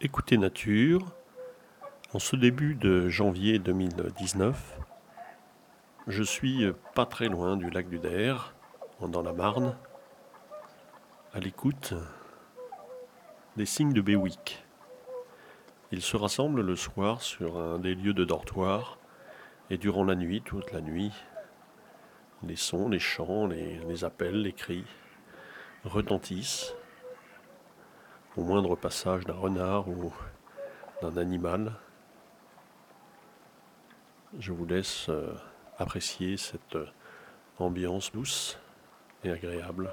Écoutez Nature, en ce début de janvier 2019, je suis pas très loin du lac du Der, dans la Marne, à l'écoute des signes de Béwick. Ils se rassemblent le soir sur un des lieux de dortoir et durant la nuit, toute la nuit, les sons, les chants, les appels, les cris retentissent au moindre passage d'un renard ou d'un animal. Je vous laisse euh, apprécier cette euh, ambiance douce et agréable.